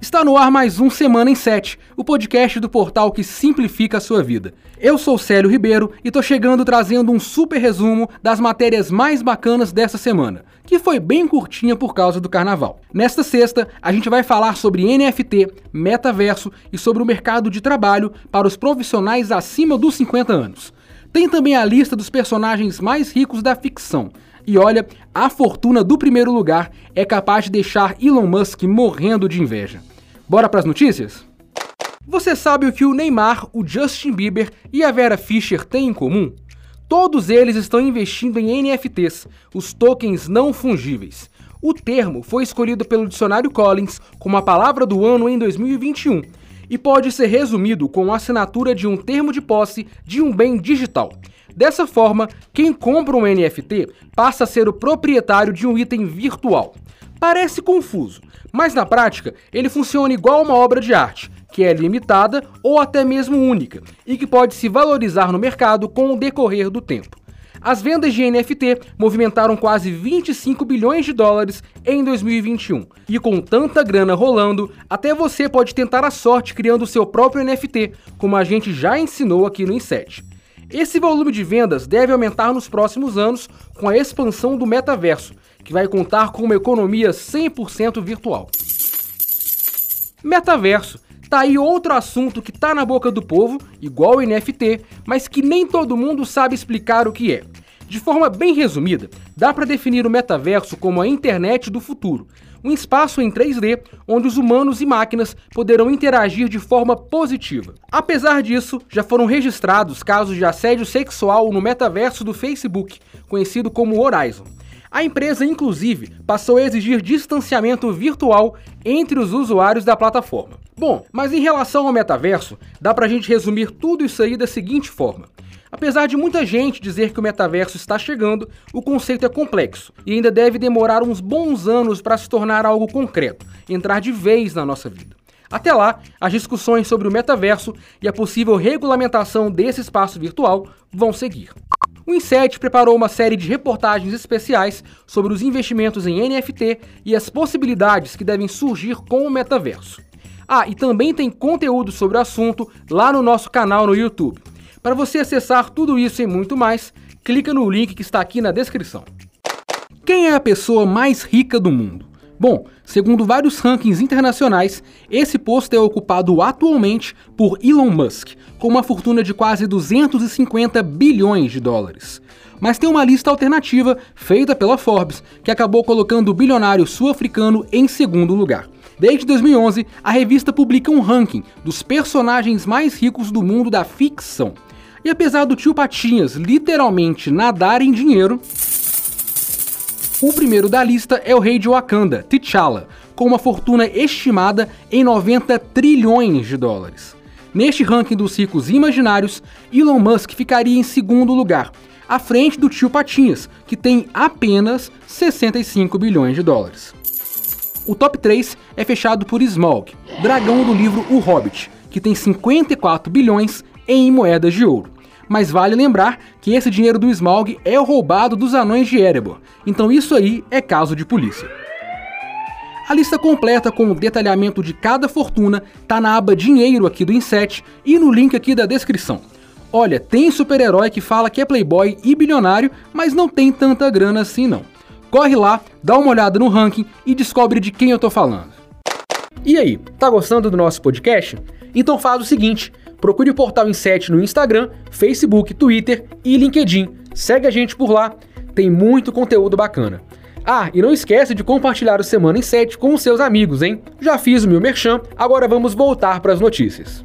Está no ar mais um Semana em 7, o podcast do portal que simplifica a sua vida. Eu sou Célio Ribeiro e tô chegando trazendo um super resumo das matérias mais bacanas dessa semana, que foi bem curtinha por causa do carnaval. Nesta sexta, a gente vai falar sobre NFT, metaverso e sobre o mercado de trabalho para os profissionais acima dos 50 anos. Tem também a lista dos personagens mais ricos da ficção, e olha, a fortuna do primeiro lugar é capaz de deixar Elon Musk morrendo de inveja. Bora para as notícias? Você sabe o que o Neymar, o Justin Bieber e a Vera Fischer têm em comum? Todos eles estão investindo em NFTs, os tokens não fungíveis. O termo foi escolhido pelo dicionário Collins como a palavra do ano em 2021 e pode ser resumido com a assinatura de um termo de posse de um bem digital. Dessa forma, quem compra um NFT passa a ser o proprietário de um item virtual. Parece confuso, mas na prática ele funciona igual uma obra de arte, que é limitada ou até mesmo única, e que pode se valorizar no mercado com o decorrer do tempo. As vendas de NFT movimentaram quase 25 bilhões de dólares em 2021. E com tanta grana rolando, até você pode tentar a sorte criando seu próprio NFT, como a gente já ensinou aqui no Inset. Esse volume de vendas deve aumentar nos próximos anos com a expansão do metaverso, que vai contar com uma economia 100% virtual. Metaverso. Tá aí outro assunto que tá na boca do povo, igual o NFT, mas que nem todo mundo sabe explicar o que é. De forma bem resumida, dá para definir o metaverso como a internet do futuro, um espaço em 3D onde os humanos e máquinas poderão interagir de forma positiva. Apesar disso, já foram registrados casos de assédio sexual no metaverso do Facebook, conhecido como Horizon. A empresa, inclusive, passou a exigir distanciamento virtual entre os usuários da plataforma. Bom, mas em relação ao metaverso, dá pra gente resumir tudo isso aí da seguinte forma. Apesar de muita gente dizer que o metaverso está chegando, o conceito é complexo e ainda deve demorar uns bons anos para se tornar algo concreto, entrar de vez na nossa vida. Até lá, as discussões sobre o metaverso e a possível regulamentação desse espaço virtual vão seguir. O Inset preparou uma série de reportagens especiais sobre os investimentos em NFT e as possibilidades que devem surgir com o metaverso. Ah, e também tem conteúdo sobre o assunto lá no nosso canal no YouTube. Para você acessar tudo isso e muito mais, clica no link que está aqui na descrição. Quem é a pessoa mais rica do mundo? Bom, segundo vários rankings internacionais, esse posto é ocupado atualmente por Elon Musk, com uma fortuna de quase 250 bilhões de dólares. Mas tem uma lista alternativa feita pela Forbes, que acabou colocando o bilionário sul-africano em segundo lugar. Desde 2011, a revista publica um ranking dos personagens mais ricos do mundo da ficção. E apesar do tio Patinhas literalmente nadar em dinheiro, o primeiro da lista é o rei de Wakanda, T'Challa, com uma fortuna estimada em 90 trilhões de dólares. Neste ranking dos ricos imaginários, Elon Musk ficaria em segundo lugar, à frente do tio Patinhas, que tem apenas 65 bilhões de dólares. O top 3 é fechado por Smaug, dragão do livro O Hobbit, que tem 54 bilhões em moedas de ouro. Mas vale lembrar que esse dinheiro do Smaug é roubado dos anões de Erebor, então isso aí é caso de polícia. A lista completa com o detalhamento de cada fortuna tá na aba Dinheiro aqui do Inset e no link aqui da descrição. Olha, tem super-herói que fala que é playboy e bilionário, mas não tem tanta grana assim não. Corre lá, dá uma olhada no ranking e descobre de quem eu tô falando. E aí, tá gostando do nosso podcast? Então faz o seguinte, procure o Portal Inset no Instagram, Facebook, Twitter e LinkedIn. Segue a gente por lá, tem muito conteúdo bacana. Ah, e não esquece de compartilhar o Semana em 7 com os seus amigos, hein? Já fiz o meu merchan, agora vamos voltar para as notícias.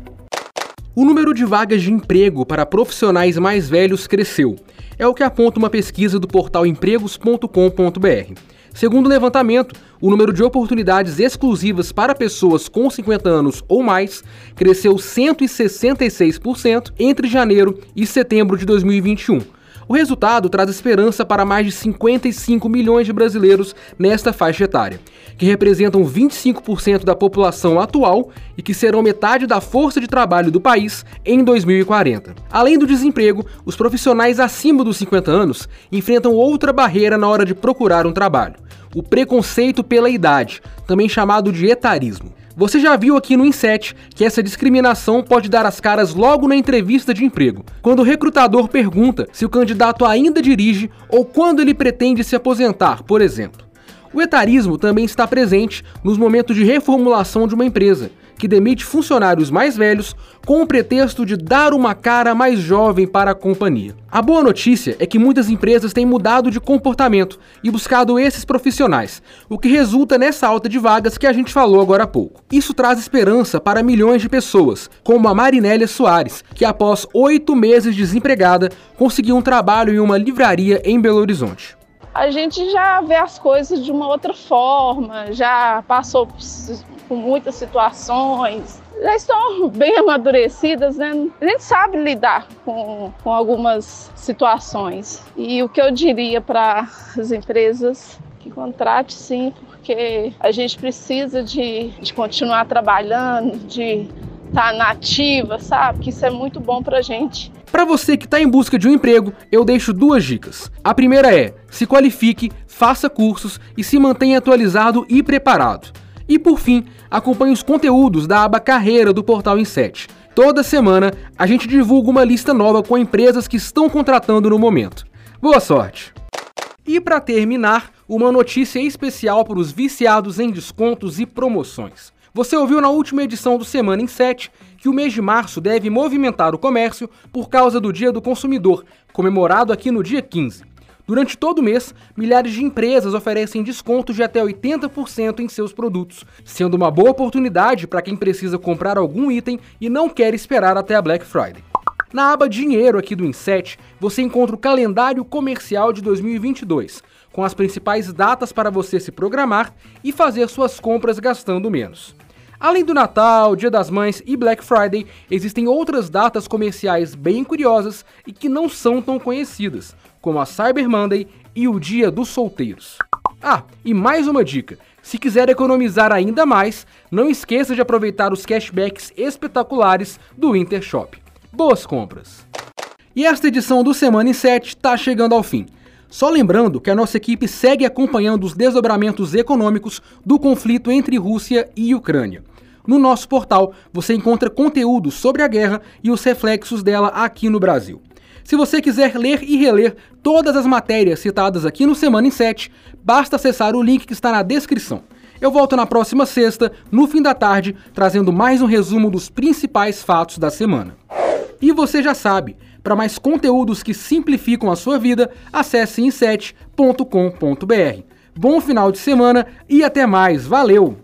O número de vagas de emprego para profissionais mais velhos cresceu. É o que aponta uma pesquisa do portal empregos.com.br. Segundo o levantamento, o número de oportunidades exclusivas para pessoas com 50 anos ou mais cresceu 166% entre janeiro e setembro de 2021 o resultado traz esperança para mais de 55 milhões de brasileiros nesta faixa etária, que representam 25% da população atual e que serão metade da força de trabalho do país em 2040. Além do desemprego, os profissionais acima dos 50 anos enfrentam outra barreira na hora de procurar um trabalho: o preconceito pela idade, também chamado de etarismo. Você já viu aqui no Inset que essa discriminação pode dar as caras logo na entrevista de emprego, quando o recrutador pergunta se o candidato ainda dirige ou quando ele pretende se aposentar, por exemplo. O etarismo também está presente nos momentos de reformulação de uma empresa, que demite funcionários mais velhos com o pretexto de dar uma cara mais jovem para a companhia. A boa notícia é que muitas empresas têm mudado de comportamento e buscado esses profissionais, o que resulta nessa alta de vagas que a gente falou agora há pouco. Isso traz esperança para milhões de pessoas, como a Marinélia Soares, que após oito meses desempregada conseguiu um trabalho em uma livraria em Belo Horizonte a gente já vê as coisas de uma outra forma, já passou por muitas situações, já estão bem amadurecidas, né? A gente sabe lidar com, com algumas situações. E o que eu diria para as empresas que contrate sim, porque a gente precisa de, de continuar trabalhando, de estar tá nativa, sabe? Que isso é muito bom para gente. Para você que está em busca de um emprego, eu deixo duas dicas. A primeira é: se qualifique, faça cursos e se mantenha atualizado e preparado. E por fim, acompanhe os conteúdos da aba Carreira do portal Inset. Toda semana a gente divulga uma lista nova com empresas que estão contratando no momento. Boa sorte! E para terminar, uma notícia especial para os viciados em descontos e promoções. Você ouviu na última edição do Semana em 7 que o mês de março deve movimentar o comércio por causa do Dia do Consumidor, comemorado aqui no dia 15. Durante todo o mês, milhares de empresas oferecem descontos de até 80% em seus produtos, sendo uma boa oportunidade para quem precisa comprar algum item e não quer esperar até a Black Friday. Na aba Dinheiro aqui do Inset, você encontra o calendário comercial de 2022, com as principais datas para você se programar e fazer suas compras gastando menos. Além do Natal, Dia das Mães e Black Friday, existem outras datas comerciais bem curiosas e que não são tão conhecidas, como a Cyber Monday e o Dia dos Solteiros. Ah, e mais uma dica: se quiser economizar ainda mais, não esqueça de aproveitar os cashbacks espetaculares do Intershop. Boas compras! E esta edição do Semana em 7 está chegando ao fim. Só lembrando que a nossa equipe segue acompanhando os desdobramentos econômicos do conflito entre Rússia e Ucrânia. No nosso portal você encontra conteúdo sobre a guerra e os reflexos dela aqui no Brasil. Se você quiser ler e reler todas as matérias citadas aqui no Semana em 7, basta acessar o link que está na descrição. Eu volto na próxima sexta, no fim da tarde, trazendo mais um resumo dos principais fatos da semana. E você já sabe, para mais conteúdos que simplificam a sua vida, acesse inset.com.br. Bom final de semana e até mais, valeu!